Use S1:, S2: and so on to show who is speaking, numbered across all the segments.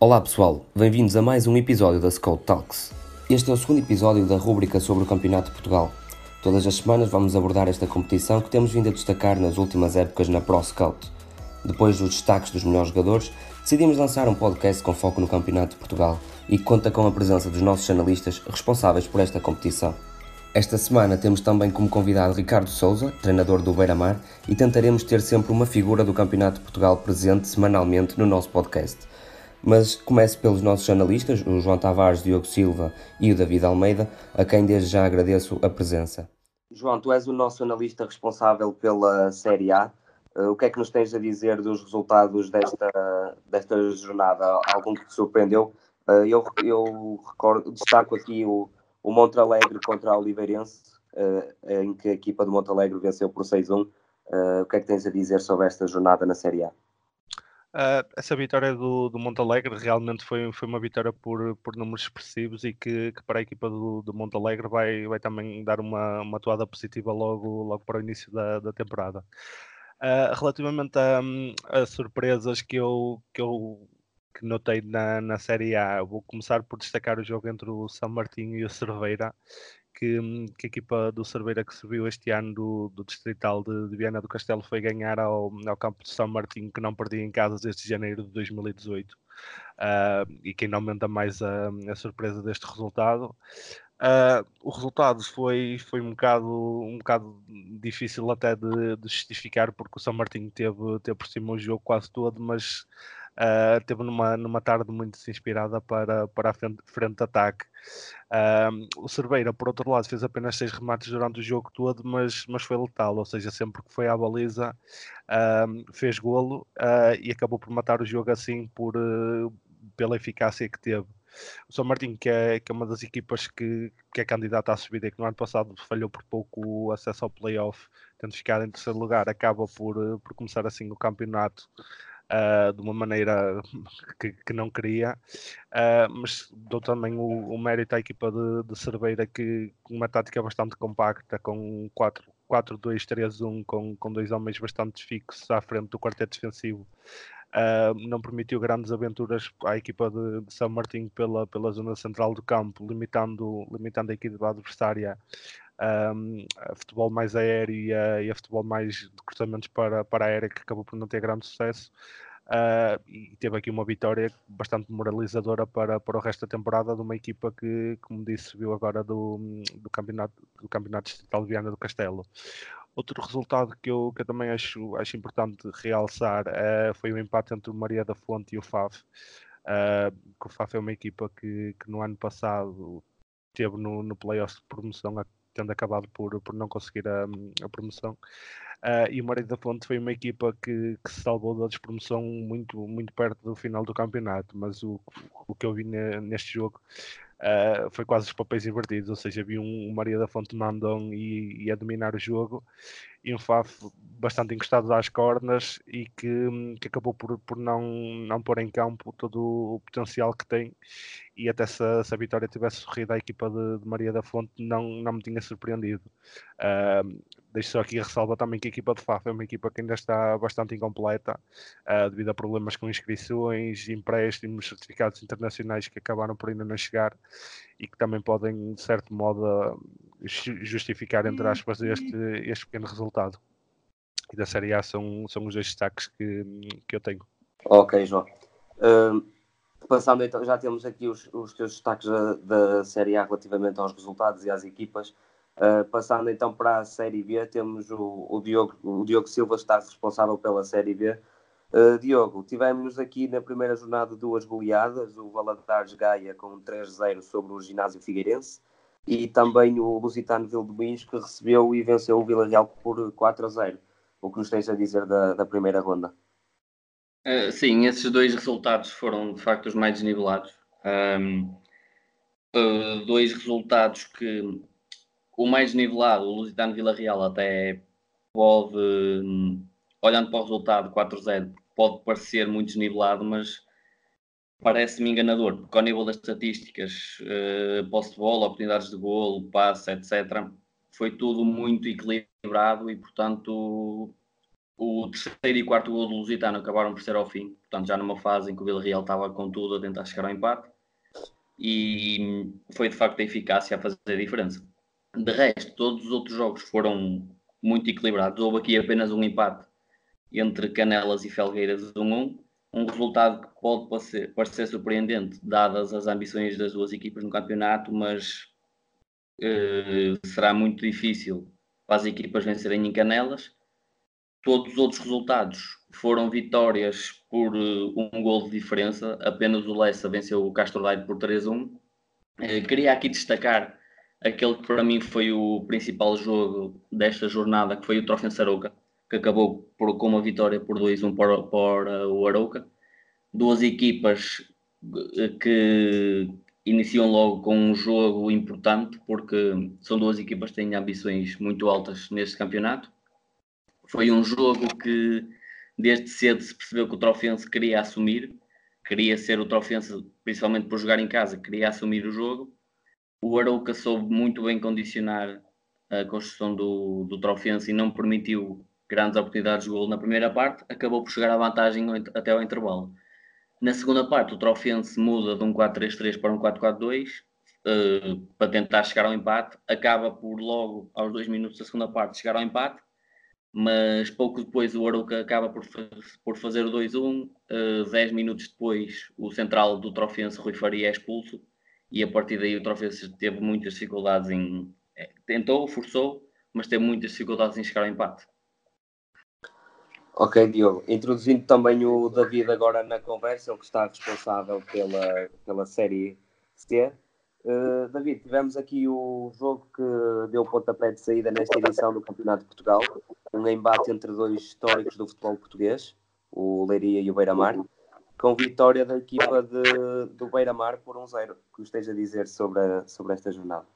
S1: Olá pessoal, bem-vindos a mais um episódio da Scout Talks. Este é o segundo episódio da rúbrica sobre o Campeonato de Portugal. Todas as semanas vamos abordar esta competição que temos vindo a destacar nas últimas épocas na Pro Scout. Depois dos destaques dos melhores jogadores, decidimos lançar um podcast com foco no Campeonato de Portugal e que conta com a presença dos nossos analistas responsáveis por esta competição. Esta semana temos também como convidado Ricardo Souza, treinador do Beira-Mar, e tentaremos ter sempre uma figura do Campeonato de Portugal presente semanalmente no nosso podcast. Mas começo pelos nossos analistas, o João Tavares, Diogo Silva e o David Almeida, a quem desde já agradeço a presença. João, tu és o nosso analista responsável pela Série A. Uh, o que é que nos tens a dizer dos resultados desta, desta jornada? Algum que te surpreendeu? Uh, eu, eu recordo, destaco aqui o, o Montalegre contra a Oliveirense, uh, em que a equipa do Montalegre venceu por 6-1. o que é que tens a dizer sobre esta jornada na Série A?
S2: Uh, essa vitória do, do Montalegre realmente foi, foi uma vitória por, por números expressivos e que, que para a equipa do, do Montalegre vai, vai também dar uma, uma atuada positiva logo, logo para o início da, da temporada. Uh, relativamente a, a, surpresas que eu, que eu que notei na, na Série A, vou começar por destacar o jogo entre o São Martinho e o Cerveira, que, que, a equipa do Cerveira que subiu este ano do, do Distrital de, de, Viana do Castelo foi ganhar ao, ao campo de São Martinho, que não perdia em casa desde janeiro de 2018. Uh, ah, e que ainda aumenta mais a, a surpresa deste resultado. Uh, o resultado foi, foi um, bocado, um bocado difícil até de, de justificar, porque o São Martinho teve, teve por cima o jogo quase todo, mas uh, teve numa, numa tarde muito inspirada para, para a frente, frente de ataque. Uh, o Cerveira, por outro lado, fez apenas seis remates durante o jogo todo, mas, mas foi letal, ou seja, sempre que foi à baliza uh, fez golo e acabou por matar o jogo assim por, pela eficácia que teve. O São Martinho, que é, que é uma das equipas que, que é candidata à subida e que no ano passado falhou por pouco o acesso ao playoff, tendo ficado em terceiro lugar, acaba por, por começar assim o campeonato uh, de uma maneira que, que não queria, uh, mas dou também o, o, mérito à equipa de, de Cerveira que com uma tática bastante compacta, com 4-2-3-1, com, com dois homens bastante fixos à frente do quarteto defensivo. Uh, não permitiu grandes aventuras à equipa de, de, São Martinho pela, pela zona central do campo, limitando, limitando a equipa adversária um, a futebol mais aéreo e a, e a, futebol mais de cruzamentos para, para a aérea, que acabou por não ter grande sucesso. Uh, e teve aqui uma vitória bastante moralizadora para, para o resto da temporada de uma equipa que, como disse, viu agora do, do campeonato do campeonato distrital de Viana do Castelo. Outro resultado que eu, que eu também acho, acho importante realçar uh, foi o empate entre o Maria da Fonte e o FAF. Uh, o FAF é uma equipa que, que no ano passado teve no, no playoff de promoção tendo acabado por, por não conseguir a, a promoção. Uh, e o Moreira da Fonte foi uma equipa que, que, se salvou da despromoção muito, muito perto do final do campeonato, mas o, o que eu vi neste jogo uh, foi quase os papéis invertidos, ou seja, vi um, um Maria da Fonte mandão e, e a dominar o jogo, e um Faf bastante encostado às cornas e que, que acabou por, por não, não pôr em campo todo o potencial que tem e até se, se a vitória tivesse sorrido à equipa de, de, Maria da Fonte não, não me tinha surpreendido. Uh, deixo só aqui a ressalva também que a equipa de FAF é uma equipa que ainda está bastante incompleta uh, devido a problemas com inscrições, empréstimos, certificados internacionais que acabaram por ainda não chegar e que também podem, de certo modo, justificar, entre aspas, este, este pequeno resultado. E da Série A são, são os dois destaques que, que eu tenho.
S1: Ok, João. Uh, passando então, já temos aqui os, os teus destaques da, da, Série A relativamente aos resultados e às equipas. Uh, passando então para a Série B, temos o, o, Diogo, o Diogo Silva está responsável pela Série B. Uh, Diogo, tivemos aqui na primeira jornada duas goleadas, o Valadares Gaia com 3-0 sobre o Ginásio Figueirense e também o Lusitano Vildomins que recebeu e venceu o Vila Real por 4-0. O que nos tens a dizer da, da primeira ronda?
S3: Uh, sim, esses dois resultados foram de facto os mais desnivelados. Um, dois resultados que o mais nivelado, o Lusitano Vila Real, até pode, um, olhando para o resultado 4-0, pode parecer muito desnivelado, mas parece-me enganador, porque ao nível das estatísticas, uh, posse de bola, oportunidades de golo, passe, etc., foi tudo muito equilibrado e, portanto, o terceiro e quarto gol do Lusitano acabaram por ser ao fim, portanto já numa fase em que o Vila Real estava com tudo a tentar chegar ao empate e foi de facto a eficácia a fazer a diferença. De resto, todos os outros jogos foram muito equilibrados. Houve aqui apenas um empate entre Canelas e Felgueiras 1-1, um resultado que pode parecer, parecer surpreendente, dadas as ambições das duas equipas no campeonato, mas eh, será muito difícil para as equipas vencerem em Canelas. Todos os outros resultados foram vitórias por uh, um gol de diferença. Apenas o Lessa venceu o Castro Daire por 3-1. Uh, eh, queria aqui destacar aquele que para mim foi o principal jogo desta jornada, que foi o Trofense Sarouca, que acabou por, com uma vitória por 2-1 para, para o Arouca. Duas equipas eh, que iniciam logo com um jogo importante, porque são duas equipas que têm ambições muito altas neste campeonato. Foi um jogo que desde cedo se percebeu que o Trofense queria assumir, queria ser o Trofense, principalmente por jogar em casa, queria assumir o jogo. O Arouca soube muito bem condicionar a construção do, do Trofense e não permitiu grandes oportunidades de gol na primeira parte, acabou por chegar à vantagem até ao intervalo. Na segunda parte, o Trofense muda de um 4-3-3 para um 4-4-2 uh, eh, para tentar chegar ao empate, acaba por logo, aos dois minutos da segunda parte, chegar ao empate mas pouco depois o Arouca acaba por, por fazer o 2-1. Uh, 10 minutos depois, o central do Trofense, Rui Faria, é expulso. E a partir daí, o Trofense teve muitas dificuldades em. É, tentou, forçou, mas teve muitas dificuldades em chegar ao empate.
S1: Ok, Diogo. Introduzindo também o David agora na conversa, ele que está responsável pela, pela série C. Uh, David, tivemos aqui o jogo que deu pontapé de saída nesta edição do Campeonato de Portugal, um embate entre dois históricos do futebol português, o Leiria e o Beira-Mar, com vitória da equipa de, do Beira-Mar por 1-0. Um que esteja a dizer sobre, a, sobre esta jornada?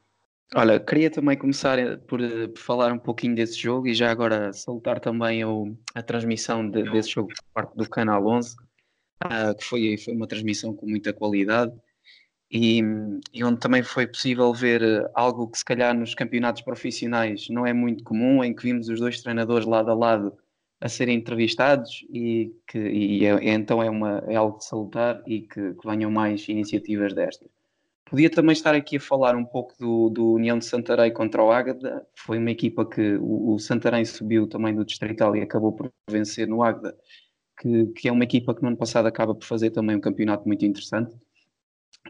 S4: Olha, queria também começar eh, por, eh, por, falar um pouquinho desse jogo e já agora salutar também o, a transmissão de, desse jogo por parte do Canal 11, uh, ah, que foi, foi uma transmissão com muita qualidade e, e, onde também foi possível ver eh, algo que se calhar nos campeonatos profissionais não é muito comum, em que vimos os dois treinadores lado a lado a serem entrevistados e que e é, então é, uma, é algo de salutar e que, que, venham mais iniciativas destas. Podia também estar aqui a falar um pouco do, do União de Santarém contra o Águeda, foi uma equipa que o, o Santarém subiu também do Distrital e acabou por vencer no Águeda, que, que é uma equipa que no ano passado acaba por fazer também um campeonato muito interessante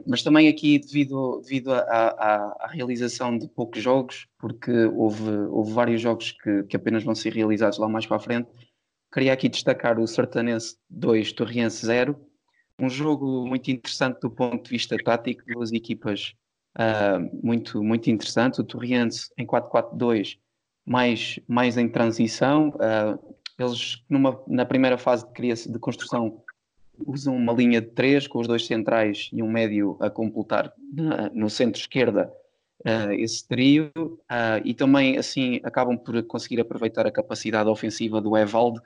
S4: mas também aqui devido, devido à, realização de poucos jogos, porque houve, houve vários jogos que, que, apenas vão ser realizados lá mais para a frente, queria aqui destacar o Sertanense 2, Torriense 0, um jogo muito interessante do ponto de vista tático, duas equipas uh, muito, muito interessantes, o Torriense em 4-4-2, mais, mais em transição, uh, eles numa, na primeira fase de, criação, de construção usam uma linha de três com os dois centrais e um médio a completar no centro-esquerda uh, esse trio uh, e também assim acabam por conseguir aproveitar a capacidade ofensiva do Evaldo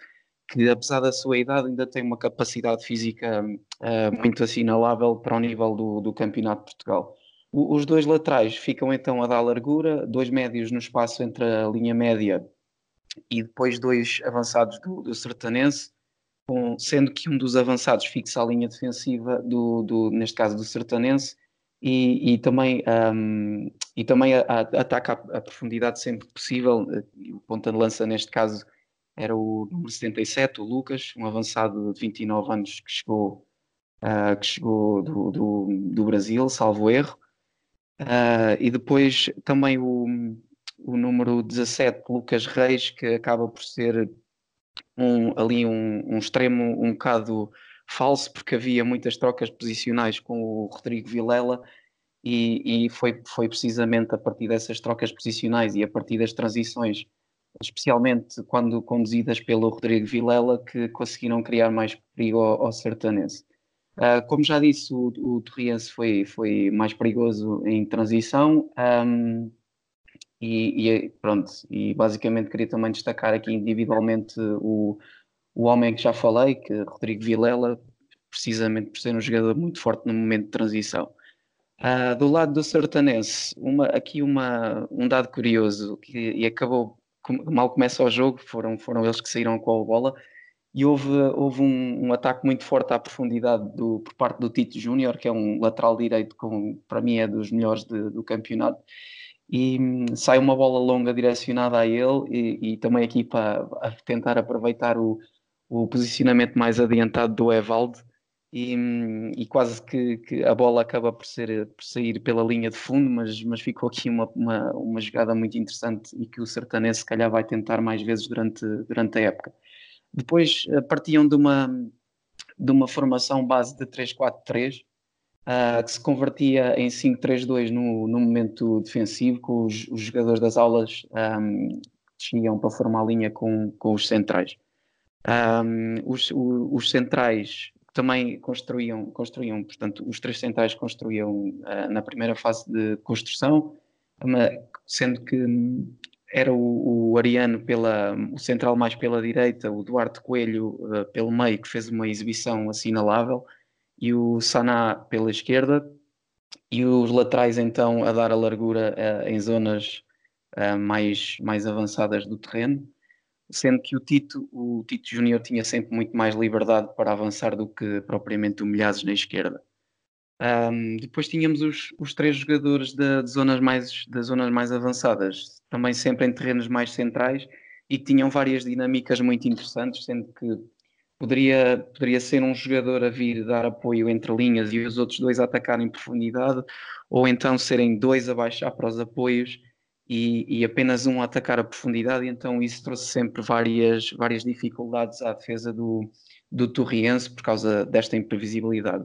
S4: que apesar da sua idade ainda tem uma capacidade física uh, muito assinalável para o nível do, do Campeonato de Portugal. O, os dois laterais ficam então a dar largura, dois médios no espaço entre a linha média e depois dois avançados do, do Sertanense com, sendo que um dos avançados fixa a linha defensiva do, do neste caso do Sertanense e, e também, um, e também a, a, ataca a, a, profundidade sempre possível. O ponta de lança neste caso era o número 77, o Lucas, um avançado de 29 anos que chegou, uh, que chegou do, do, do, Brasil, salvo erro. Uh, e depois também o, o número 17, Lucas Reis, que acaba por ser um, ali um, um, extremo um bocado falso, porque havia muitas trocas posicionais com o Rodrigo Vilela e, e foi, foi precisamente a partir dessas trocas posicionais e a partir das transições, especialmente quando conduzidas pelo Rodrigo Vilela, que conseguiram criar mais perigo ao, ao sertanense. Uh, como já disse, o, o Torriense foi, foi mais perigoso em transição. Um, e, e, pronto, e basicamente queria também destacar aqui individualmente o, o homem que já falei, que é Rodrigo Vilela, precisamente por ser um jogador muito forte no momento de transição. Uh, do lado do Sertanense, uma, aqui uma, um dado curioso, que, e acabou mal começa o jogo, foram, foram eles que saíram com a bola e houve, houve um, um, ataque muito forte à profundidade do, por parte do Tito Júnior, que é um lateral direito com, para mim é dos melhores de, do campeonato, e hum, sai uma bola longa direcionada a ele e, e também aqui para tentar aproveitar o, o posicionamento mais adiantado do Evaldo e, hum, e quase que, que, a bola acaba por, ser, por sair pela linha de fundo, mas, mas ficou aqui uma, uma, uma jogada muito interessante e que o Sertanense se calhar vai tentar mais vezes durante, durante a época. Depois uh, partiam de uma, de uma formação base de 3-4-3, uh, ah, que se convertia em 5-3-2 no, no momento defensivo, com os, os jogadores das aulas um, desciam para formar a linha com, com os centrais. Um, os, os, os, centrais também construíam, construíam, portanto, os três centrais construíam uh, na primeira fase de construção, sendo que era o, o, Ariano pela o central mais pela direita, o Duarte Coelho uh, pelo meio, que fez uma exibição assinalável, e o Saná pela esquerda, e os laterais então a dar a largura uh, em zonas uh, mais, mais avançadas do terreno, sendo que o Tito, o Tito Júnior tinha sempre muito mais liberdade para avançar do que propriamente o Milhazes na esquerda. Um, depois tínhamos os, os três jogadores de, de, zonas mais, das zonas mais avançadas, também sempre em terrenos mais centrais e tinham várias dinâmicas muito interessantes, sendo que poderia, poderia ser um jogador a vir dar apoio entre linhas e os outros dois a atacar em profundidade, ou então serem dois a baixar para os apoios e, e apenas um a atacar a profundidade, então isso trouxe sempre várias, várias dificuldades à defesa do, do Torriense por causa desta imprevisibilidade.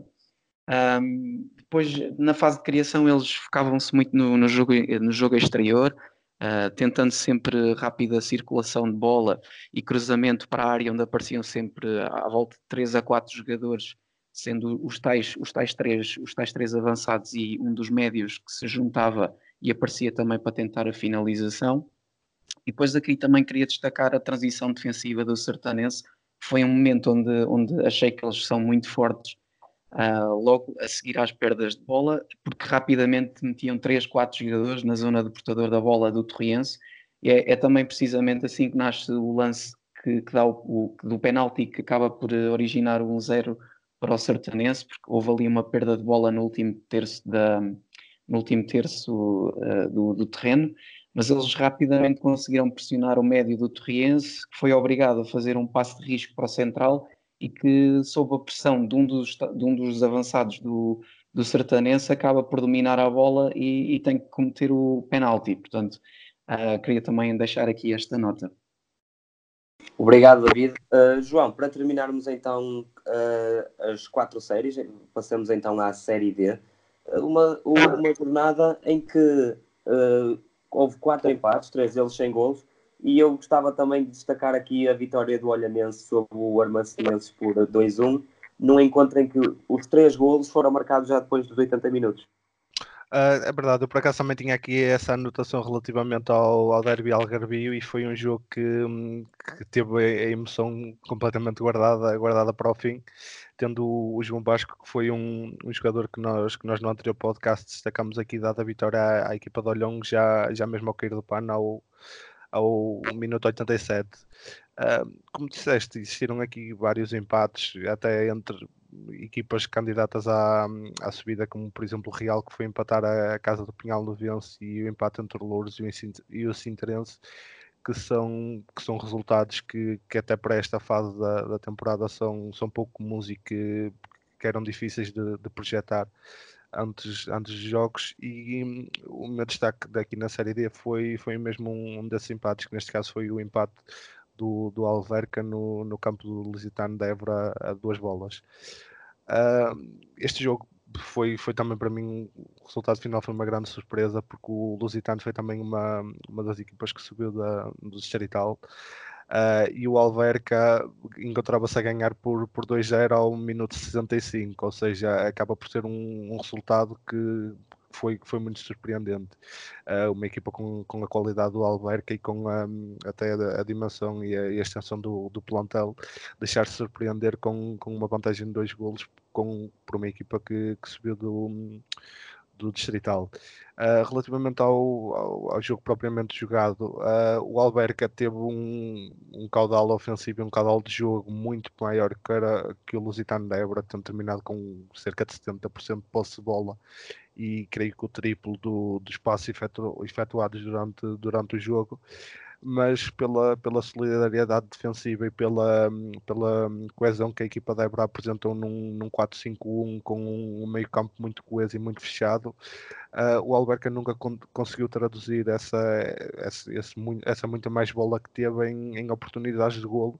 S4: Um, depois, na fase de criação, eles focavam-se muito no, no, jogo, no jogo exterior, uh, tentando sempre rápida circulação de bola e cruzamento para a área, onde apareciam sempre à volta de 3 a 4 jogadores, sendo os tais, os tais, três, os tais três avançados e um dos médios que se juntava e aparecia também para tentar a finalização. E depois aqui também queria destacar a transição defensiva do Sertanense, foi um momento onde, onde achei que eles são muito fortes uh, logo a seguir às perdas de bola, porque rapidamente metiam 3, 4 jogadores na zona de portador da bola do Torriense, e é, é também precisamente assim que nasce o lance que, que dá o, o, do penalti que acaba por originar um 0 para o Sertanense, porque houve ali uma perda de bola no último terço, da, no último terço uh, do, do terreno, mas eles rapidamente conseguiram pressionar o médio do Torriense, que foi obrigado a fazer um passo de risco para o central e que, sob a pressão de um dos, de um dos avançados do, do Sertanense, acaba por dominar a bola e, e tem que cometer o penalti. Portanto, uh, queria também deixar aqui esta nota.
S1: Obrigado, David. Uh, João, para terminarmos então uh, as quatro séries, passamos então à série D. Uma, uma jornada em que houve quatro empates, três deles sem gols, e eu gostava também de destacar aqui a vitória do Olhanense sobre o Armacenenses por 2-1, num encontro em que os três golos foram marcados já depois dos 80 minutos.
S2: Uh, é verdade, eu por acaso também tinha aqui essa anotação relativamente ao, ao Derby Algarvio e foi um jogo que, hum, que teve a emoção completamente guardada, guardada para o fim, tendo o, João Basco, que foi um, um, jogador que nós, que nós no anterior podcast destacamos aqui, dada a vitória à, à equipa de Olhão, já, já mesmo ao cair do pano, ao, ao minuto 87. Uh, como disseste, existiram aqui vários empates, até entre equipas candidatas à, à subida, como por exemplo o Real, que foi empatar a, Casa do Pinhal no Vence, e o empate entre o Louros e o, e o Sinterense, que são, que são resultados que, que até para esta fase da, da temporada são, são pouco comuns e que, que eram difíceis de, de projetar antes, antes dos jogos e hum, o meu destaque daqui na Série D foi, foi mesmo um, um desses empates, que neste caso foi o empate do, do Alverca no, no campo do Lusitano de Évora a duas bolas. Uh, este jogo foi, foi também para mim, o resultado final foi uma grande surpresa, porque o Lusitano foi também uma, uma das equipas que subiu da, do Distrital. Uh, e o Alverca encontrava-se a ganhar por, por 2-0 ao minuto 65, ou seja, acaba por ser um, um resultado que foi, foi muito surpreendente. Uh, uma equipa com, com a qualidade do Alverca e com a, até a, a dimensão e a, e a, extensão do, do plantel, deixar-se surpreender com, com uma vantagem de dois golos com, por uma equipa que, que subiu do do Distrital. Uh, relativamente ao, ao, ao, jogo propriamente jogado, uh, o Alberca teve um, um, caudal ofensivo e um caudal de jogo muito maior que, era, que o Lusitano da Évora, tendo terminado com cerca de 70% de posse de bola e creio que o triplo do, do espaço efetu, efetuados durante, durante o jogo mas pela, pela solidariedade defensiva e pela, pela coesão que a equipa da Ebra apresentou num, num 4-5-1 com um, meio campo muito coeso e muito fechado, uh, o Alberca nunca con conseguiu traduzir essa, essa, esse, essa muita mais bola que teve em, em oportunidades de golo,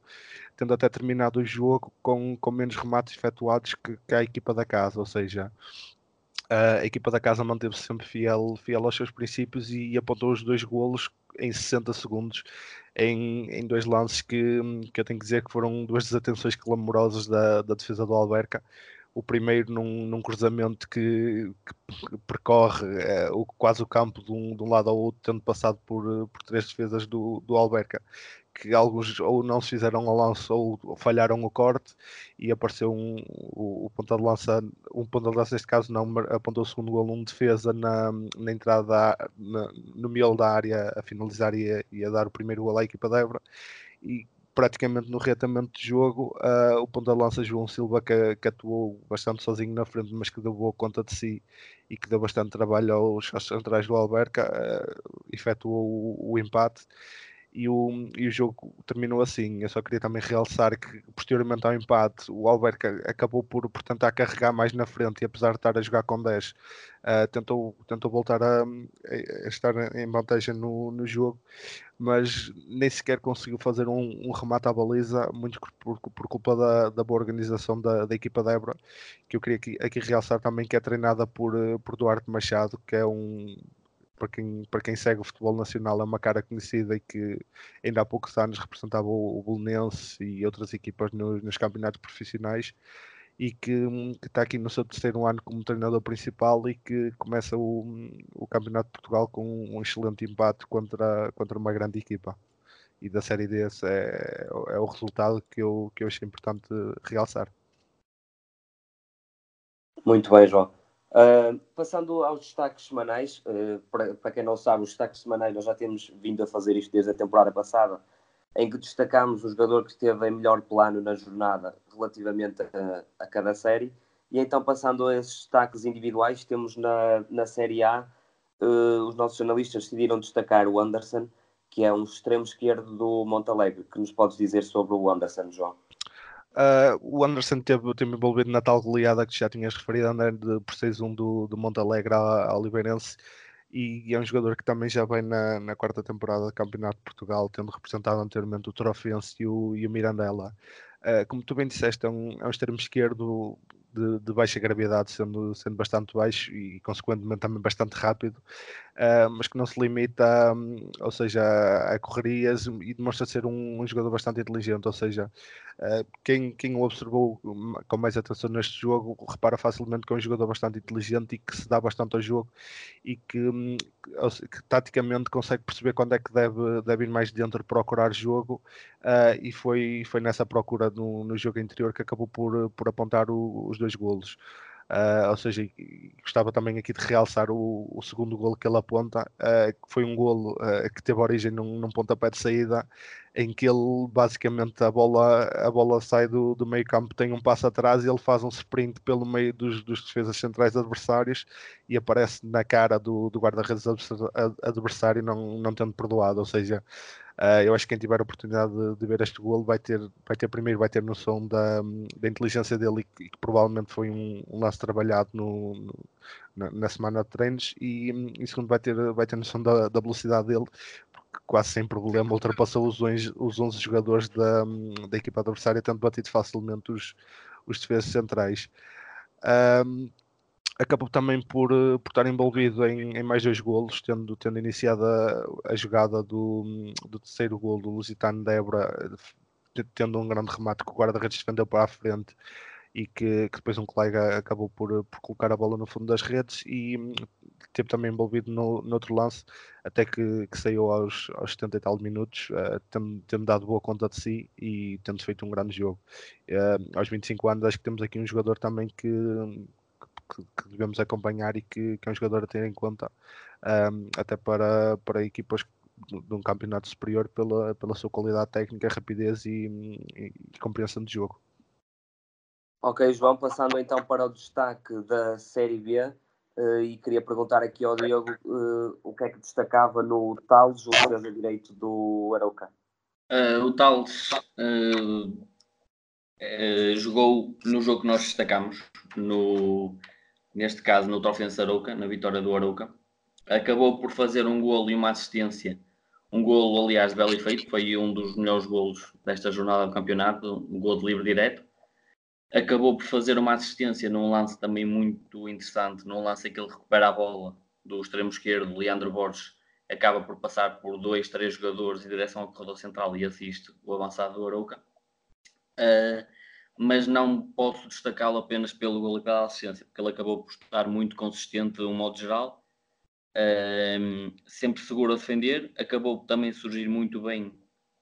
S2: tendo até terminado o jogo com, com menos remates efetuados que, que a equipa da casa, ou seja, a equipa da casa manteve-se sempre fiel, fiel aos seus princípios e apontou os dois golos em 60 segundos em, em dois lances que, que eu tenho que dizer que foram duas desatenções clamorosas da, da defesa do Alberca. O primeiro num, num cruzamento que, que percorre é, o, quase o campo de um, de um lado ao outro, tendo passado por, por três defesas do, do Alberca que alguns ou não se fizeram ao lance ou falharam o corte e apareceu um, o, o ponta de lança, um ponta de lança neste caso não, apontou o segundo gol, um defesa na, na entrada na, no miolo da área a finalizar e a, e a dar o primeiro gol à equipa da Ebra e praticamente no retamento de jogo uh, o ponta de lança João Silva que, que, atuou bastante sozinho na frente mas que deu boa conta de si e que deu bastante trabalho aos, aos centrais do Alberca uh, efetuou o, o empate e o, e o jogo terminou assim. Eu só queria também realçar que, posteriormente ao empate, o Alberca acabou por, por tentar carregar mais na frente e, apesar de estar a jogar com 10, uh, eh, tentou, tentou voltar a, a, estar em vantagem no, no jogo, mas nem sequer conseguiu fazer um, um remate à baliza, muito por, por culpa da, da boa organização da, da equipa da Ebra, que eu queria aqui, aqui realçar também que é treinada por, por Duarte Machado, que é um para quem, para quem segue o futebol nacional, é uma cara conhecida e que ainda há poucos anos representava o, Bolonense e outras equipas nos, campeonatos profissionais e que, que, está aqui no seu terceiro ano como treinador principal e que começa o, o Campeonato de Portugal com um excelente empate contra, contra uma grande equipa. E da Série D é, é o resultado que eu, que eu achei importante realçar.
S1: Muito bem, João. Uh, passando aos destaques semanais, uh, para, para, quem não sabe, os destaques semanais nós já temos vindo a fazer isto desde a temporada passada, em que destacamos o jogador que esteve em melhor plano na jornada relativamente a, a cada série. E então, passando a esses destaques individuais, temos na, na Série A, uh, os nossos jornalistas decidiram destacar o Anderson, que é um extremo esquerdo do Montalegre. que nos podes dizer sobre o Anderson, João?
S2: Uh, o Anderson teve, teve envolvido na tal goleada que já tinhas referido, andando de, por 6-1 do, do Montalegre ao Oliveirense e é um jogador que também já vem na, na quarta temporada do Campeonato de Portugal, tendo representado anteriormente o Trofense e o, e o Mirandela. Uh, como tu bem disseste, é um, é um extremo esquerdo de, de, baixa gravidade, sendo, sendo bastante baixo e, consequentemente, também bastante rápido, uh, mas que não se limita, a, ou seja, a, correrias e demonstra ser um, um, jogador bastante inteligente. Ou seja, uh, quem, quem o observou com mais atenção neste jogo repara facilmente que é um jogador bastante inteligente e que se dá bastante ao jogo e que, um, que, taticamente consegue perceber quando é que deve, deve ir mais dentro procurar jogo. Uh, e foi, foi nessa procura no, no jogo anterior que acabou por, por apontar o, os dois golos. Uh, ou seja, gostava também aqui de realçar o, o segundo golo que ele aponta, uh, que foi um golo uh, que teve origem num, num pontapé de saída, em que ele basicamente a bola, a bola sai do, do meio campo, tem um passo atrás e ele faz um sprint pelo meio dos, dos defesas centrais adversários e aparece na cara do, do guarda-redes adversário, não, não tendo perdoado. Ou seja, Uh, eu acho que quem tiver a oportunidade de, de, ver este golo vai ter, vai ter primeiro vai ter noção da, da inteligência dele e que, provavelmente foi um, um, lance trabalhado no, no na, na, semana de treinos e, e, segundo vai ter, vai ter noção da, da velocidade dele porque quase sem problema ultrapassou os 11, os 11 jogadores da, da equipa adversária tendo batido facilmente os, os defesas centrais. Um, acabou também por, eh, por estar envolvido em, em, mais dois golos, tendo, tendo iniciado a, a jogada do, do, terceiro golo do Lusitano Débora, eh, tendo um grande remate que o guarda-redes defendeu para a frente e que, que, depois um colega acabou por, eh, por colocar a bola no fundo das redes e hum, teve também envolvido no, no outro lance, até que, que saiu aos, aos 70 e tal minutos, uh, tendo, tendo dado boa conta de si e tendo feito um grande jogo. Uh, aos 25 anos acho que temos aqui um jogador também que, que, que devemos acompanhar e que, que é um jogador a ter em conta um, até para, para equipas de um campeonato superior pela, pela sua qualidade técnica, rapidez e, e, e compreensão de jogo.
S1: Ok, João, passando então para o destaque da Série B, uh, e queria perguntar aqui ao Diogo uh, o que é que destacava no Tales, o defesa direito do Arauca.
S3: Uh, o Tales jogou no jogo que nós destacamos, no, neste caso no Trofense Arauca, na vitória do Arauca. Acabou por fazer um golo e uma assistência. Um golo, aliás, belo e feito, foi um dos melhores golos desta jornada do campeonato, um golo de livre direto acabou por fazer uma assistência num lance também muito interessante, num lance em que ele recupera a bola do extremo esquerdo, Leandro Borges, acaba por passar por dois, três jogadores em direção ao corredor central e assiste o avançado do Arouca. Uh, mas não posso destacá-lo apenas pelo gol e pela assistência, porque ele acabou por estar muito consistente de um modo geral, sempre seguro a defender, acabou também a surgir muito bem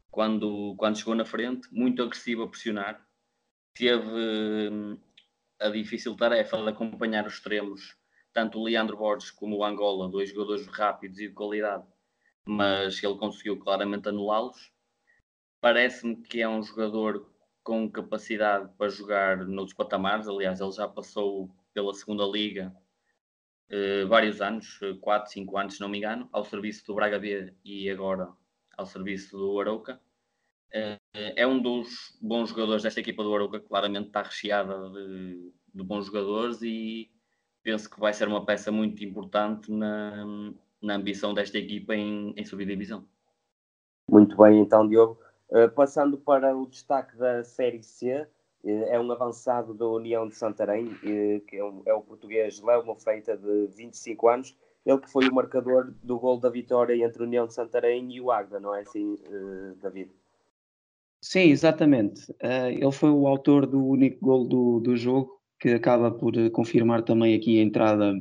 S3: quando, quando chegou na frente, muito agressivo a pressionar, teve hum, a difícil tarefa de acompanhar os extremos, tanto o Leandro Borges como o Angola, dois jogadores rápidos e de qualidade, mas ele conseguiu claramente anulá-los. Parece-me que é um jogador com capacidade para jogar noutros patamares, aliás, ele já passou pela segunda liga eh, vários anos, 4, 5 anos, se não me engano, ao serviço do Braga B e agora ao serviço do Arauca. Eh, é um dos bons jogadores desta equipa do Arouca, claramente está recheada de, de, bons jogadores e penso que vai ser uma peça muito importante na, na ambição desta equipa em, em subir divisão.
S1: Muito bem, então, Diogo. Uh, passando para o destaque da Série C, uh, é um avançado da União de Santarém, uh, que é, é, o português Léo Mofeita, de 25 anos. Ele que foi o marcador do gol da vitória entre a União de Santarém e o Agda, não é assim, David?
S4: Sim, exatamente. Ele foi o autor do único gol do, do jogo, que acaba por eh, confirmar também aqui a entrada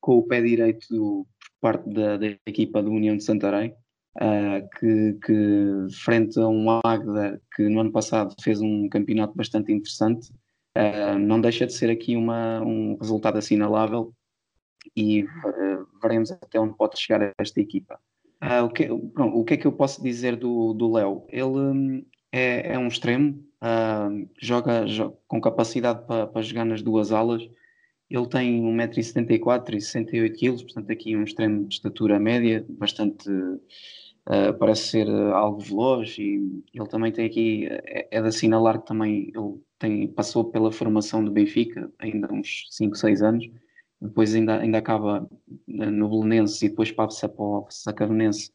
S4: com o pé direito do, por parte da, da equipa do União de Santarém, uh, que, que, frente a um Águeda que no ano passado fez um campeonato bastante interessante, uh, não deixa de ser aqui uma, um resultado assinalável e veremos até onde pode chegar esta equipa. O, que, pronto, o, que, é que eu posso dizer do Léo? Ele hum, é, é um extremo, uh, joga, joga, com capacidade para, para jogar nas duas alas. Ele tem 1,74m e 68kg, portanto, aqui um extremo de estatura média, bastante. Uh, parece ser algo veloz e ele também tem aqui, é, é de assinalar que também ele tem, passou pela formação do Benfica, ainda uns 5, 6 anos, depois ainda, ainda acaba no Belenenses e depois passa para o Sacavenense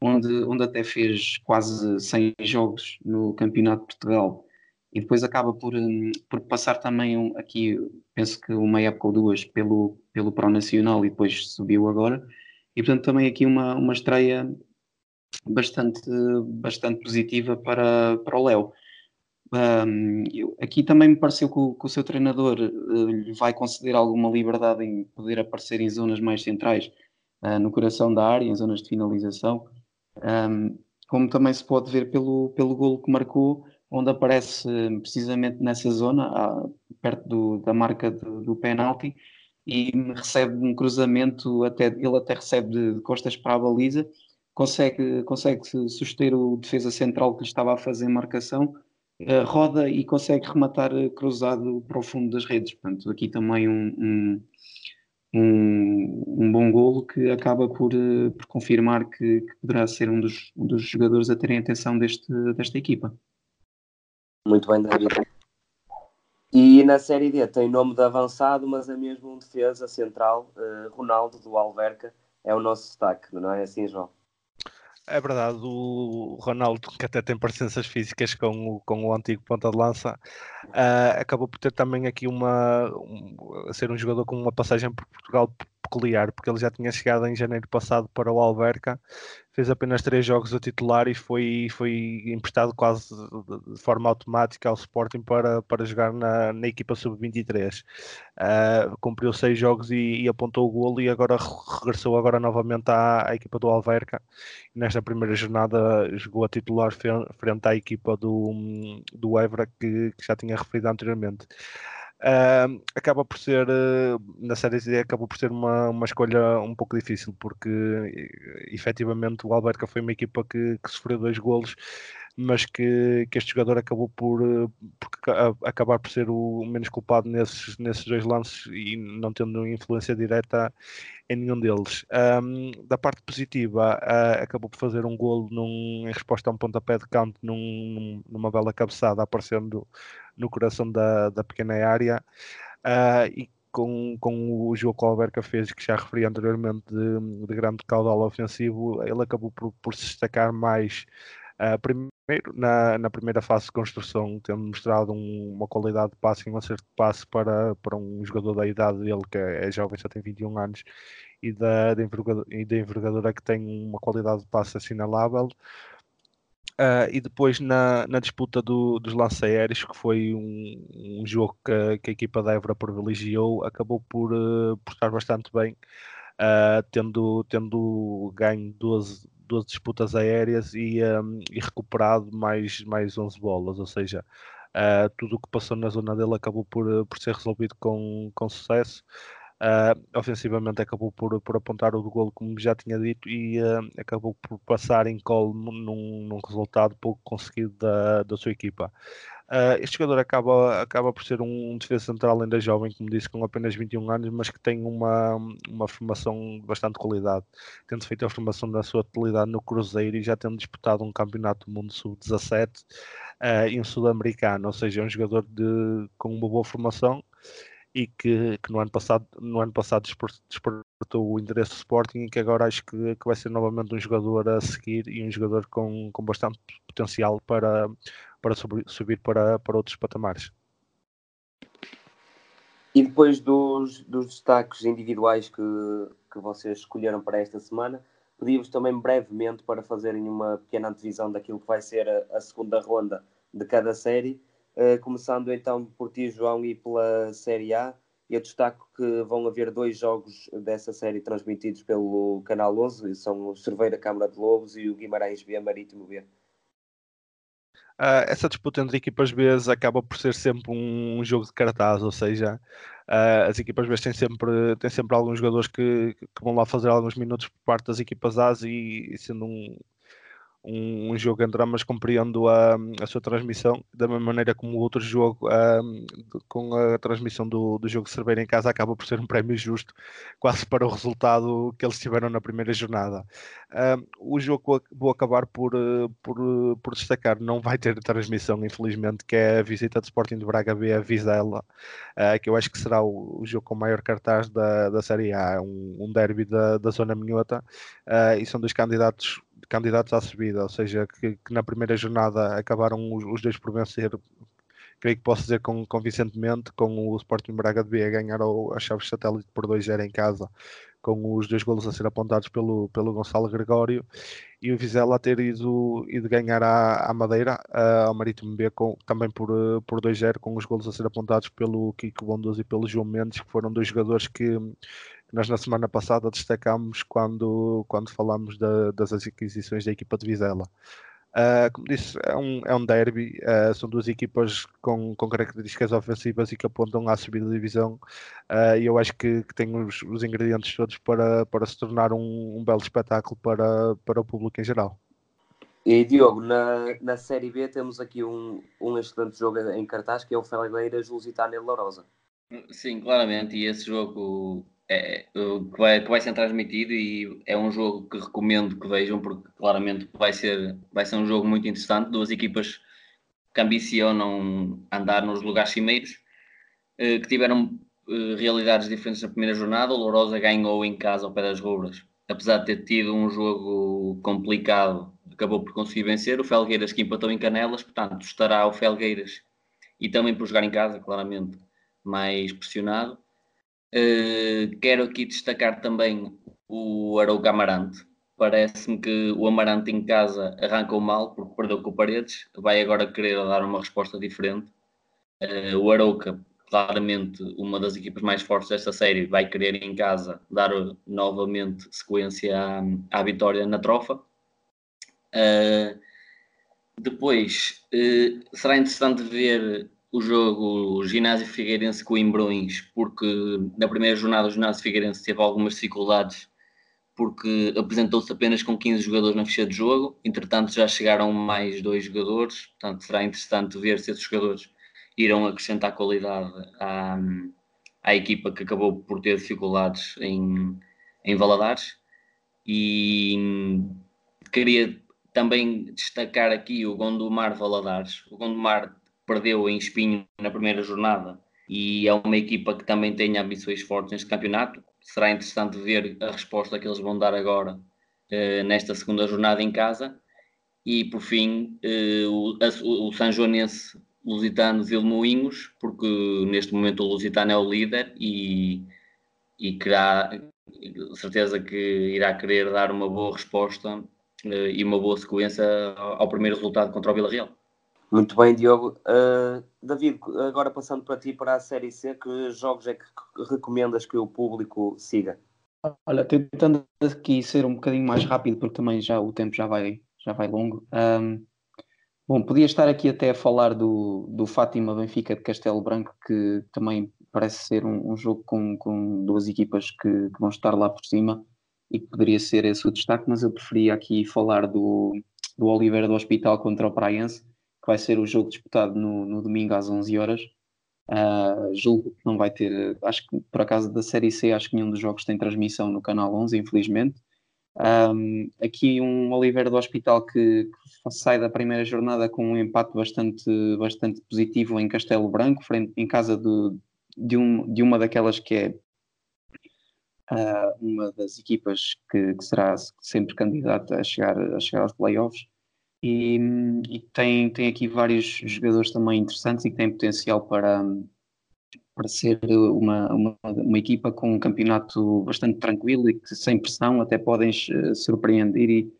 S4: onde, onde até fez quase 100 jogos no Campeonato de Portugal e depois acaba por, hum, por passar também aqui, penso que uma época ou duas pelo, pelo Pro Nacional e depois subiu agora. E portanto também aqui uma, uma estreia bastante, bastante positiva para, para o Léo. Um, aqui também me pareceu que o, que o seu treinador uh, lhe vai conceder alguma liberdade em poder aparecer em zonas mais centrais, uh, no coração da área, em zonas de finalização. Um, como também se pode ver pelo, pelo golo que marcou, onde aparece precisamente nessa zona, perto do, da marca do, do penalti, e recebe um cruzamento, até, ele até recebe de, de costas para a baliza, consegue, consegue suster o defesa central que lhe estava a fazer marcação, uh, roda e consegue rematar cruzado para o fundo das redes. Portanto, aqui também um, um um, bom golo que acaba por, uh, por confirmar que, que, poderá ser um dos, um dos jogadores a terem atenção deste, desta equipa.
S1: Muito bem, David. E na Série D tem nome de avançado, mas é mesmo um defesa central, Ronaldo do Alverca, é o nosso destaque, não é assim, João?
S2: É verdade, o Ronaldo, que até tem parecenças físicas com o, com o antigo ponta de lança, uh, acabou por ter também aqui uma. Um, ser um jogador com uma passagem por Portugal peculiar, porque ele já tinha chegado em janeiro passado para o Alverca, fez apenas três jogos a titular e foi, foi emprestado quase de forma automática ao Sporting para, para jogar na, na equipa sub-23. Uh, ah, cumpriu seis jogos e, e, apontou o golo e agora regressou agora novamente à, à equipa do Alverca. nesta primeira jornada jogou a titular frente à equipa do, do Évora que, que já tinha referido anteriormente. Uh, acaba por ser, uh, na série Z, acabou por ser uma, uma escolha um pouco difícil, porque efetivamente o Alberca foi uma equipa que, que sofreu dois golos, mas que, que este jogador acabou por, por a, acabar por ser o menos culpado nesses, nesses dois lances e não tendo influência direta em nenhum deles. Um, da parte positiva, uh, acabou por fazer um golo num, em resposta a um pontapé de canto num, numa bela cabeçada, aparecendo no coração da, da pequena área. Uh, e com, com o jogo que o Alberca fez, que já referi anteriormente, de, de grande caudal ofensivo, ele acabou por, por se destacar mais. Uh, primeiro, na, na primeira fase de construção, tendo mostrado um, uma qualidade de passe e um acerto de passe para, para um jogador da idade dele, que é, é jovem, já tem 21 anos, e da, e da envergadura que tem uma qualidade de passe assinalável. Uh, e depois na, na disputa do, dos lança-aéreos, que foi um, um jogo que, que, a equipa da Évora privilegiou, acabou por, uh, por estar bastante bem, uh, tendo, tendo ganho 12, 12 disputas aéreas e, um, e recuperado mais, mais 11 bolas, ou seja, tudo o que passou na zona dele acabou por, por ser resolvido com, com sucesso. Uh, ofensivamente acabou por, por apontar o gol, como já tinha dito, e uh, acabou por passar em colo num, num, resultado pouco conseguido da, da sua equipa. Uh, este jogador acaba, acaba por ser um defesa central ainda jovem, como disse, com apenas 21 anos, mas que tem uma, uma formação de bastante qualidade, tendo feito a formação da sua totalidade no Cruzeiro e já tendo disputado um campeonato do mundo sub-17 uh, e um sul-americano, ou seja, é um jogador de, com uma boa formação e que, que, no ano passado, no ano passado despertou o interesse do Sporting e que agora acho que, que vai ser novamente um jogador a seguir e um jogador com, com bastante potencial para, para subir para, para outros patamares.
S1: E depois dos, dos destaques individuais que, que vocês escolheram para esta semana, pedimos também brevemente para fazerem uma pequena antevisão daquilo que vai ser a, a segunda ronda de cada série Uh, começando então por ti, João, e pela Série A. Eu destaco que vão haver dois jogos dessa série transmitidos pelo Canal 11, são o Cerveira Câmara de Lobos e o Guimarães B Marítimo B.
S2: Uh, essa disputa entre equipas B acaba por ser sempre um, um jogo de cartaz, ou seja, uh, as equipas B têm sempre, têm sempre alguns jogadores que, que, vão lá fazer alguns minutos por parte das equipas A e, e sendo um, um, um, jogo entre ambas compreendo a, a sua transmissão, da mesma maneira como o outro jogo com a transmissão do, do jogo Cerveira em casa acaba por ser um prémio justo, quase para o resultado que eles tiveram na primeira jornada. O jogo vou acabar por, por, por destacar, não vai ter transmissão, infelizmente, que é a visita do Sporting de Braga B a Vizela, uh, que eu acho que será o, o, jogo com maior cartaz da, da Série A, um, um derby da, da zona minhota, e são dois candidatos candidatos à subida, ou seja, que, que na primeira jornada acabaram os, os, dois por vencer, creio que posso dizer com, convincentemente, com o Sporting Braga de B a ganhar o, a Chaves Satélite por 2-0 em casa, com os dois golos a ser apontados pelo, pelo Gonçalo Gregório, e o Vizela a ter ido, ido ganhar à, à Madeira, uh, ao Marítimo B, com, também por, por 2-0, com os golos a ser apontados pelo Kiko Bondoso e pelo João Mendes, que foram dois jogadores que nós na semana passada destacámos quando, quando falámos da, das aquisições da equipa de Vizela. Uh, como disse, é um, é um derby, uh, são duas equipas com, com características ofensivas e que apontam à subida da divisão uh, e eu acho que, que tem os, os, ingredientes todos para, para se tornar um, um, belo espetáculo para, para o público em geral.
S1: E Diogo, na, na Série B temos aqui um, um excelente jogo em cartaz que é o Felgueiras Lusitano e Lourosa.
S3: Sim, claramente, e esse jogo é, que, vai, que vai ser transmitido e é um jogo que recomendo que vejam porque claramente vai ser, vai ser um jogo muito interessante, duas equipas que ambicionam andar nos lugares cimeiros, eh, que tiveram eh, realidades diferentes na primeira jornada, o Lourosa ganhou em casa ao pé das Rubras, apesar de ter tido um jogo complicado, acabou por conseguir vencer, o Felgueiras que empatou em Canelas, portanto estará o Felgueiras e também por jogar em casa, claramente, mais pressionado Uh, quero aqui destacar também o Arauca Amarante. Parece-me que o Amarante em casa arrancou mal porque perdeu com o Paredes. Vai agora querer dar uma resposta diferente. Uh, o Arauca, claramente uma das equipas mais fortes desta série, vai querer em casa dar novamente sequência à, à vitória na trofa. Uh, depois, será interessante ver o jogo Ginásio Figueirense com Imbrões, porque na primeira jornada o Ginásio Figueirense teve algumas dificuldades porque apresentou-se apenas com 15 jogadores na ficha de jogo, entretanto já chegaram mais dois jogadores, portanto será interessante ver se esses jogadores irão acrescentar qualidade à, à equipa que acabou por ter dificuldades em, em Valadares. E queria também destacar aqui o Gondomar Valadares. O Gondomar perdeu em Espinho na primeira jornada e é uma equipa que também tem ambições fortes neste campeonato. Será interessante ver a resposta que eles vão dar agora eh, nesta segunda jornada em casa. E por fim, eh, o, o, Joanense Lusitanos e Lemoinhos, porque neste momento o Lusitano é o líder e, e certeza que irá querer dar uma boa resposta uh, e uma boa sequência ao, ao, primeiro resultado contra o Vila Real.
S1: Muito bem, Diogo. Uh, David, agora passando para ti para a Série C, que jogos é que recomendas que o público siga?
S4: Olha, tentando aqui ser um bocadinho mais rápido, porque também já o tempo já vai, já vai longo. Um, Bom, podia estar aqui até a falar do, do Fátima Benfica de Castelo Branco, que também parece ser um, um jogo com, com duas equipas que, que, vão estar lá por cima e que poderia ser esse o destaque, mas eu preferia aqui falar do, do Oliveira do Hospital contra o Praense, que vai ser o jogo disputado no, no domingo às 11 horas. Uh, julgo que não vai ter, acho que por acaso da Série C, acho que nenhum dos jogos tem transmissão no canal 11, infelizmente. Um, aqui um Oliveira do Hospital que, que, sai da primeira jornada com um empate bastante, bastante positivo em Castelo Branco, frente, em casa de, de, um, de uma daquelas que é uh, uma das equipas que, que, será sempre candidata a chegar, a chegar aos playoffs. E, e tem, tem aqui vários jogadores também interessantes e que têm potencial para, para ser uma, uma, uma, equipa com um campeonato bastante tranquilo e que sem pressão até podem eh, surpreender e,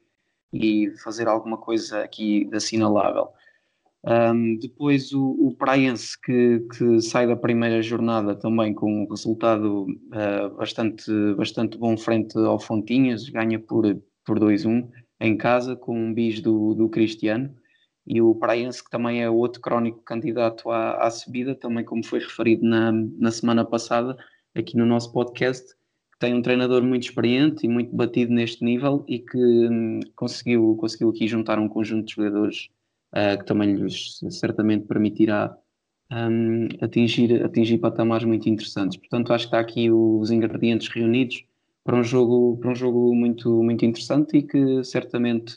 S4: e fazer alguma coisa aqui de assinalável. Um, depois o, o Praense que, que, sai da primeira jornada também com um resultado uh, bastante, bastante bom frente ao Fontinhas, ganha por, por 2-1 em casa com um bis do, do Cristiano e o Praense, que também é outro crónico candidato à, à subida, também como foi referido na, na semana passada aqui no nosso podcast, que tem um treinador muito experiente e muito batido neste nível e que hum, conseguiu, conseguiu aqui juntar um conjunto de jogadores uh, que também lhes certamente permitirá um, atingir, atingir patamares muito interessantes. Portanto, acho que está aqui os ingredientes reunidos para um jogo, para um jogo muito, muito interessante e que certamente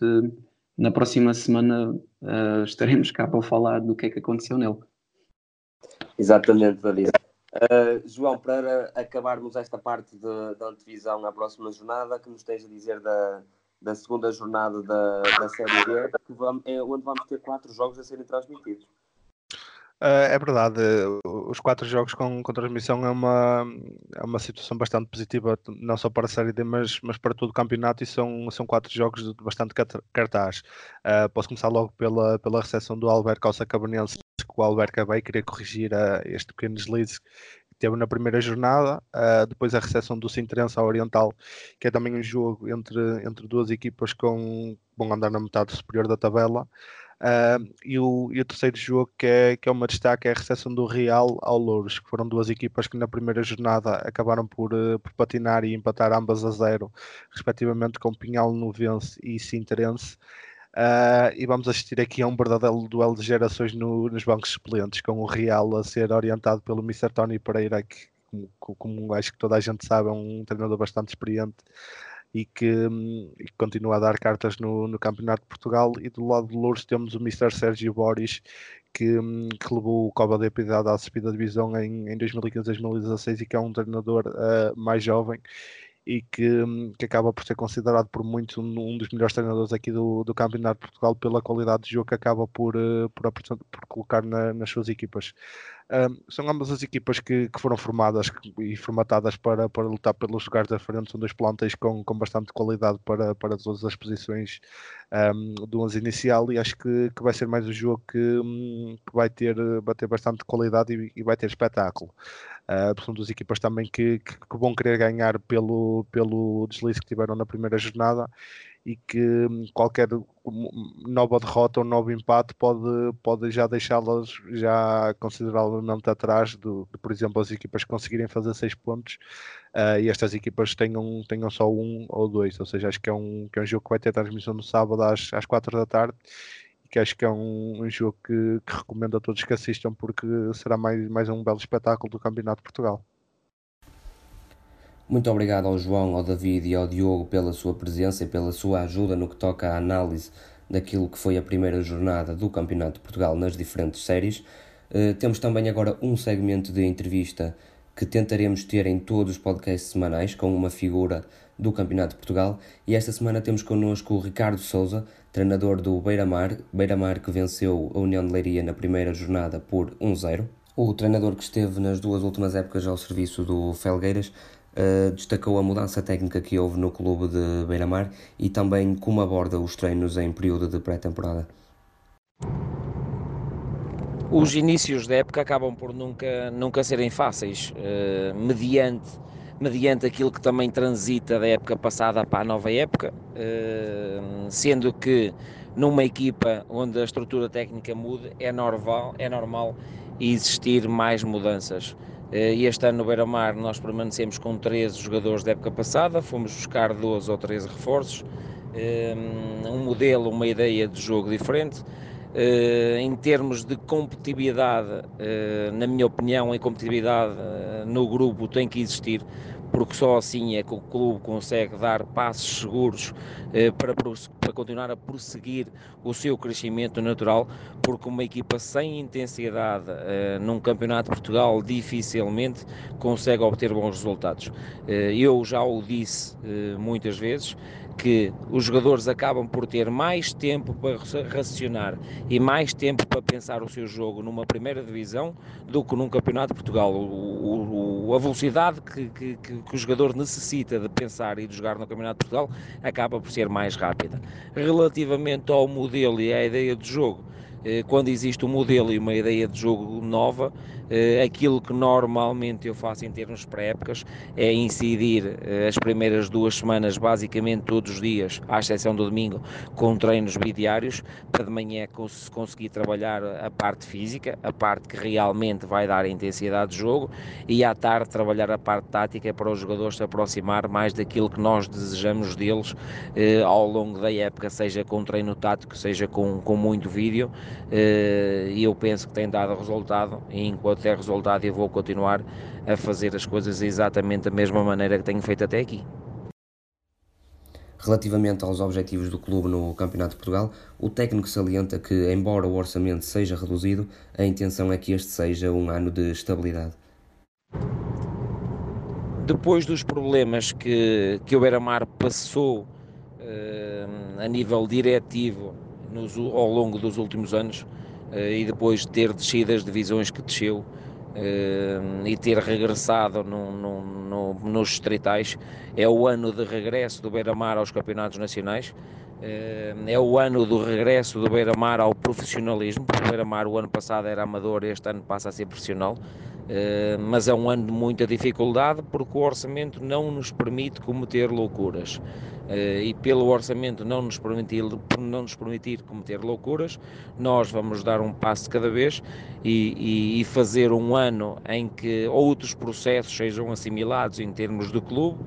S4: na próxima semana uh, estaremos cá para falar do que é que aconteceu nele.
S1: Exatamente, David. Uh, João, para acabarmos esta parte da antevisão à próxima jornada, que nos tens a dizer da, da segunda jornada da, da Série B, vamos, é onde vamos ter quatro jogos a serem transmitidos.
S2: Uh, é verdade, os quatro jogos com, com transmissão é uma, é uma situação bastante positiva, não só para a Série D, mas, mas para todo o campeonato, e são, são quatro jogos de bastante cartaz. Uh, posso começar logo pela, pela recepção do Alberto Calça Cabanense, que o Alberto vai querer corrigir uh, este pequeno deslize que teve na primeira jornada, depois a recepção do Sintrense ao Oriental, que é também um jogo entre, entre duas equipas com, vão andar na metade superior da tabela. Uh, e, o, e, o, terceiro jogo que é, que é uma destaque é a recepção do Real ao Louros, que foram duas equipas que na primeira jornada acabaram por, uh, por patinar e empatar ambas a zero, respectivamente com Pinhal Novense e Sinterense. Uh, e vamos assistir aqui a um verdadeiro duelo de gerações no, nos bancos suplentes, com o Real a ser orientado pelo Mr. Tony Pereira, que, como, como acho que toda a gente sabe, é um treinador bastante experiente e que, continua a dar cartas no, no, Campeonato de Portugal. E do lado de Louros temos o Mr. Sérgio Boris, que, que levou o Cova da Piedade à subida divisão em, em 2015-2016 e que é um treinador uh, mais jovem e que, hum, que, acaba por ser considerado por muitos um, um, dos melhores treinadores aqui do, do Campeonato de Portugal pela qualidade de jogo que acaba por, uh, por, por, colocar na, nas suas equipas. Um, são ambas as equipas que, que foram formadas e formatadas para, para lutar pelos lugares da frente. São dois plantéis com, com bastante qualidade para, para todas as posições um, do 11 inicial e acho que, que vai ser mais um jogo que, um, que vai, ter, vai ter bastante qualidade e, e vai ter espetáculo. Uh, são duas equipas também que, que, que, vão querer ganhar pelo, pelo deslize que tiveram na primeira jornada e que hum, qualquer nova derrota ou novo empate pode, pode já deixá-las já consideravelmente atrás do, de, por exemplo, as equipas conseguirem fazer seis pontos uh, e estas equipas tenham, tenham só um ou dois. Ou seja, acho que é um, que é um jogo que vai ter transmissão no sábado às, às quatro da tarde que acho que é um, um jogo que, que, recomendo a todos que assistam porque será mais, mais um belo espetáculo do Campeonato de Portugal.
S1: Muito obrigado ao João, ao David e ao Diogo pela sua presença e pela sua ajuda no que toca à análise daquilo que foi a primeira jornada do Campeonato de Portugal nas diferentes séries. Uh, temos também agora um segmento de entrevista que tentaremos ter em todos os podcasts semanais com uma figura do Campeonato de Portugal e esta semana temos connosco o Ricardo Souza, treinador do Beira-Mar, Beira-Mar que venceu a União de Leiria na primeira jornada por 1-0. O treinador que esteve nas duas últimas épocas ao serviço do Felgueiras Uh, destacou a mudança técnica que houve no clube de Beira-Mar e também como aborda os treinos em período de pré-temporada.
S5: Os inícios da época acabam por nunca, nunca serem fáceis, uh, mediante, mediante aquilo que também transita da época passada para a nova época, uh, sendo que numa equipa onde a estrutura técnica muda, é normal, é normal existir mais mudanças. Eh, este ano no Beira-Mar nós permanecemos com 13 jogadores da época passada, fomos buscar 12 ou 13 reforços, eh, um modelo, uma ideia de jogo diferente. Eh, em termos de competitividade, na minha opinião, a competitividade no grupo tem que existir, porque só assim é que o clube consegue dar passos seguros eh, para, para continuar a prosseguir o seu crescimento natural, porque uma equipa sem intensidade eh, num campeonato de Portugal dificilmente consegue obter bons resultados. Eh, eu já o disse eh, muitas vezes, que os jogadores acabam por ter mais tempo para racionar e mais tempo para pensar o seu jogo numa primeira divisão do que num campeonato de Portugal. O, o, a velocidade que, que, que, o jogador necessita de pensar e de jogar no campeonato de Portugal acaba por ser mais rápida. Relativamente ao modelo e à ideia de jogo, eh, quando existe um modelo e uma ideia de jogo nova, eh, aquilo que normalmente eu faço em termos pré-épocas é incidir eh, as primeiras duas semanas, basicamente todos os dias, à exceção do domingo, com treinos bidiários, para de manhã conseguir trabalhar a parte física, a parte que realmente vai dar intensidade de jogo, e à tarde trabalhar a parte tática para os jogadores se aproximar mais daquilo que nós desejamos deles ao longo da época, seja com treino tático, seja com, com muito vídeo, e eu penso que tem dado resultado enquanto der resultado eu vou continuar a fazer as coisas exatamente da mesma maneira que tenho feito até aqui.
S1: Relativamente aos objetivos do clube no Campeonato de Portugal, o técnico salienta que, embora o orçamento seja reduzido, a intenção é que este seja um ano de estabilidade.
S5: Depois dos problemas que, que o Beira-Mar passou eh, a nível diretivo nos, ao longo dos últimos anos e depois de ter descido as divisões que desceu eh, e ter regressado no, no, no, nos distritais, é o ano de regresso do Beira-Mar aos campeonatos nacionais, eh, é o ano do regresso do Beira-Mar ao profissionalismo, porque o Beira-Mar o ano passado era amador, este ano passa a ser profissional, mas é um ano de muita dificuldade porque o orçamento não nos permite cometer loucuras. Eh, e pelo orçamento não nos, permitir, não nos permitir cometer loucuras, nós vamos dar um passo de cada vez e, e, e fazer um ano em que outros processos sejam assimilados em termos de clube,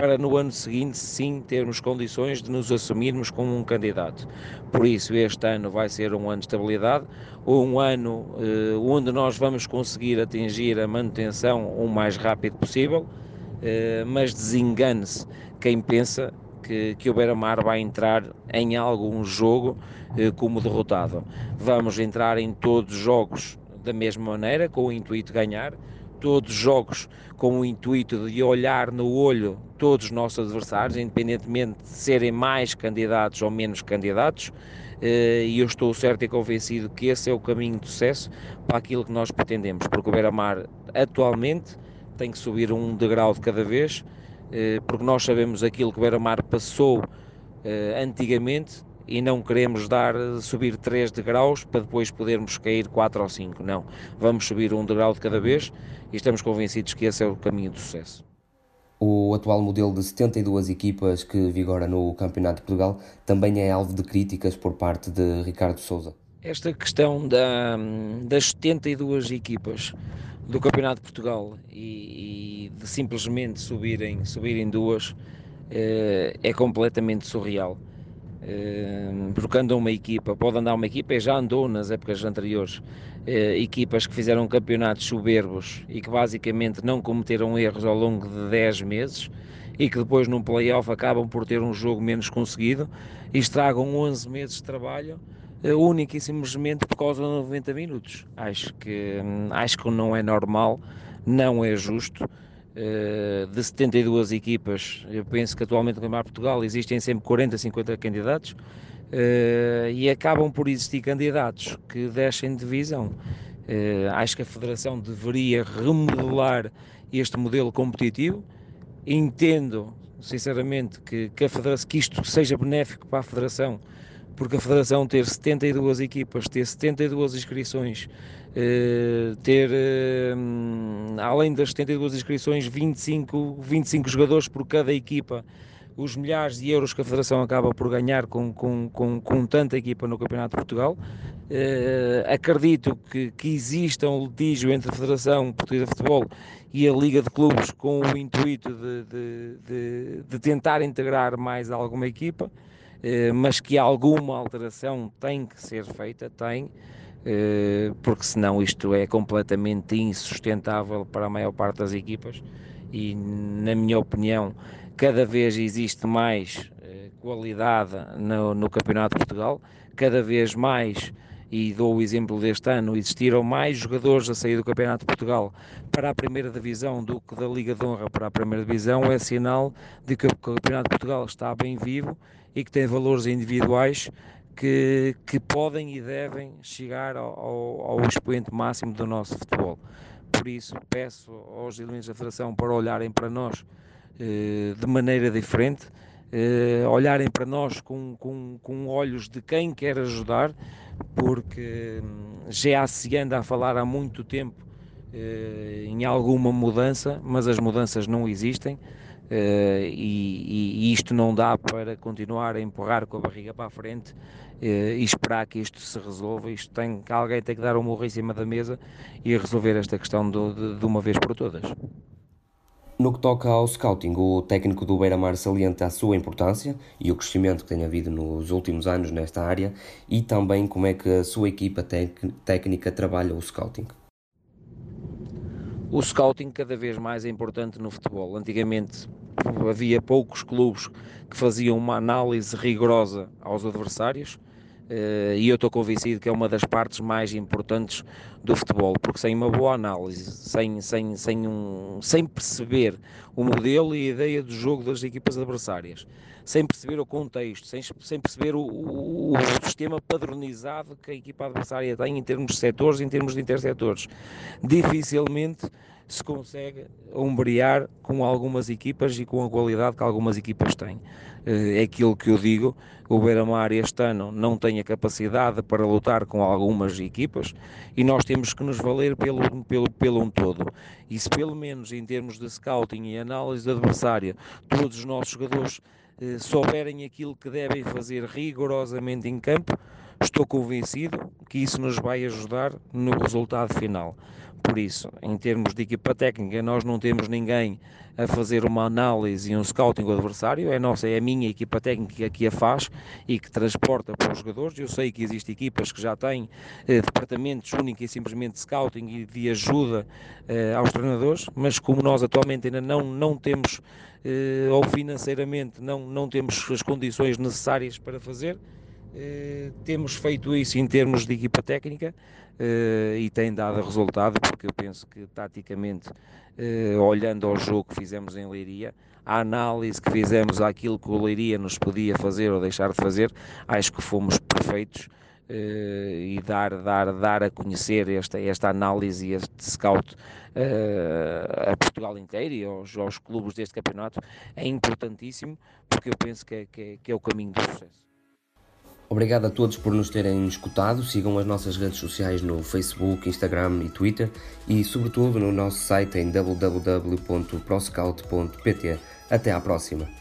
S5: para no ano seguinte sim termos condições de nos assumirmos como um candidato. Por isso, este ano vai ser um ano de estabilidade, um ano eh, onde nós vamos conseguir atingir a manutenção o mais rápido possível, eh, mas desengane-se quem pensa que, que o Beira-Mar vai entrar em algum jogo eh, como derrotado. Vamos entrar em todos os jogos da mesma maneira, com o intuito de ganhar, todos os jogos com o intuito de olhar no olho todos os nossos adversários, independentemente de serem mais candidatos ou menos candidatos, eh, e eu estou certo e convencido que esse é o caminho de sucesso para aquilo que nós pretendemos, porque o Beira-Mar atualmente tem que subir um degrau de cada vez, eh, porque nós sabemos aquilo que o Beira-Mar passou eh, antigamente e não queremos dar subir 3 degraus para depois podermos cair 4 ou 5. Não, vamos subir um degrau de cada vez e estamos convencidos que esse é o caminho do sucesso.
S1: O atual modelo de 72 equipas que vigora no Campeonato de Portugal também é alvo de críticas por parte de Ricardo Souza.
S5: Esta questão da, das 72 equipas do Campeonato de Portugal e, e de simplesmente subirem, subirem duas é, é completamente surreal. Porque anda uma equipa, pode andar uma equipa e já andou nas épocas anteriores, eh, equipas que fizeram campeonatos soberbos e que basicamente não cometeram erros ao longo de 10 meses e que depois num playoff acabam por ter um jogo menos conseguido e estragam 11 meses de trabalho única e simplesmente por causa de 90 minutos. Acho que, hum, acho que não é normal, não é justo. Uh, de 72 equipas, eu penso que atualmente no Campeonato Portugal existem sempre 40, 50 candidatos uh, e acabam por existir candidatos que descem de divisão. Uh, acho que a Federação deveria remodelar este modelo competitivo. Entendo, sinceramente, que, que, a Federação, que isto seja benéfico para a Federação, porque a Federação ter 72 equipas, ter 72 inscrições, uh, ter, além das 72 inscrições, 25, 25 jogadores por cada equipa os milhares de euros que a Federação acaba por ganhar com, com, com, com tanta equipa no Campeonato de Portugal. Uh, acredito que, que exista um litígio entre a Federação Portuguesa de Futebol e a Liga de Clubes com o intuito de, de, de, de tentar integrar mais alguma equipa, mas que alguma alteração tem que ser feita, tem, uh, porque senão isto é completamente insustentável para a maior parte das equipas e, na minha opinião, cada vez existe mais eh, qualidade no, no, Campeonato de Portugal, cada vez mais, e dou o exemplo deste ano, existiram mais jogadores a sair do Campeonato de Portugal para a primeira divisão do que da Liga de Honra para a primeira divisão, é sinal de que o Campeonato de Portugal está bem vivo e que tem valores individuais que, que podem e devem chegar ao, ao, ao expoente máximo do nosso futebol. Por isso, peço aos elementos da Federação para olharem para nós eh, de maneira diferente, eh, olharem para nós com, com, com olhos de quem quer ajudar, porque hum, já se anda a falar há muito tempo eh, em alguma mudança, mas as mudanças não existem. Uh, e, e, isto não dá para continuar a empurrar com a barriga para a frente uh, e esperar que isto se resolva. Isto tem alguém tem que dar um morro em cima da mesa e resolver esta questão do, de, de uma vez por todas.
S1: No que toca ao scouting, o técnico do Beira-Mar salienta a sua importância e o crescimento que tem havido nos últimos anos nesta área e também como é que a sua equipa técnica trabalha o scouting.
S5: O scouting cada vez mais é importante no futebol. Antigamente havia poucos clubes que faziam uma análise rigorosa aos adversários Uh, e eu estou convencido que é uma das partes mais importantes do futebol, porque sem uma boa análise, sem, sem, sem, um, sem perceber o modelo e a ideia do jogo das equipas adversárias, sem perceber o contexto, sem, sem perceber o, o, o sistema padronizado que a equipa adversária tem em termos de setores, em termos de intersetores, dificilmente se consegue ombrear com algumas equipas e com a qualidade que algumas equipas têm. Eh, é aquilo que eu digo, o Beira-Mar este ano não tem a capacidade para lutar com algumas equipas e nós temos que nos valer pelo, pelo, pelo um todo. E se pelo menos em termos de scouting e análise do adversário, todos os nossos jogadores souberem aquilo que devem fazer rigorosamente em campo, estou convencido que isso nos vai ajudar no resultado final. Por isso, em termos de equipa técnica, nós não temos ninguém a fazer uma análise e um scouting do adversário, é nossa, é a minha equipa técnica que a faz e que transporta para os jogadores. Eu sei que existem equipas que já têm eh, departamentos únicos e simplesmente de scouting e de ajuda eh, aos treinadores, mas como nós atualmente ainda não, não temos, eh, ou financeiramente não, não temos as condições necessárias para fazer, eh, temos feito isso em termos de equipa técnica uh, e tem dado resultado, porque eu penso que taticamente, uh, olhando ao jogo que fizemos em Leiria, a análise que fizemos àquilo que o Leiria nos podia fazer ou deixar de fazer, acho que fomos perfeitos. Uh, e dar, dar, dar a conhecer esta, esta análise e este scout uh, a Portugal inteiro e aos, aos, clubes deste campeonato é importantíssimo porque eu penso que é, que é, que é o caminho do sucesso.
S1: Obrigado a todos por nos terem escutado. Sigam as nossas redes sociais no Facebook, Instagram e Twitter e, sobretudo, no nosso site em www.proscout.pt. Até à próxima!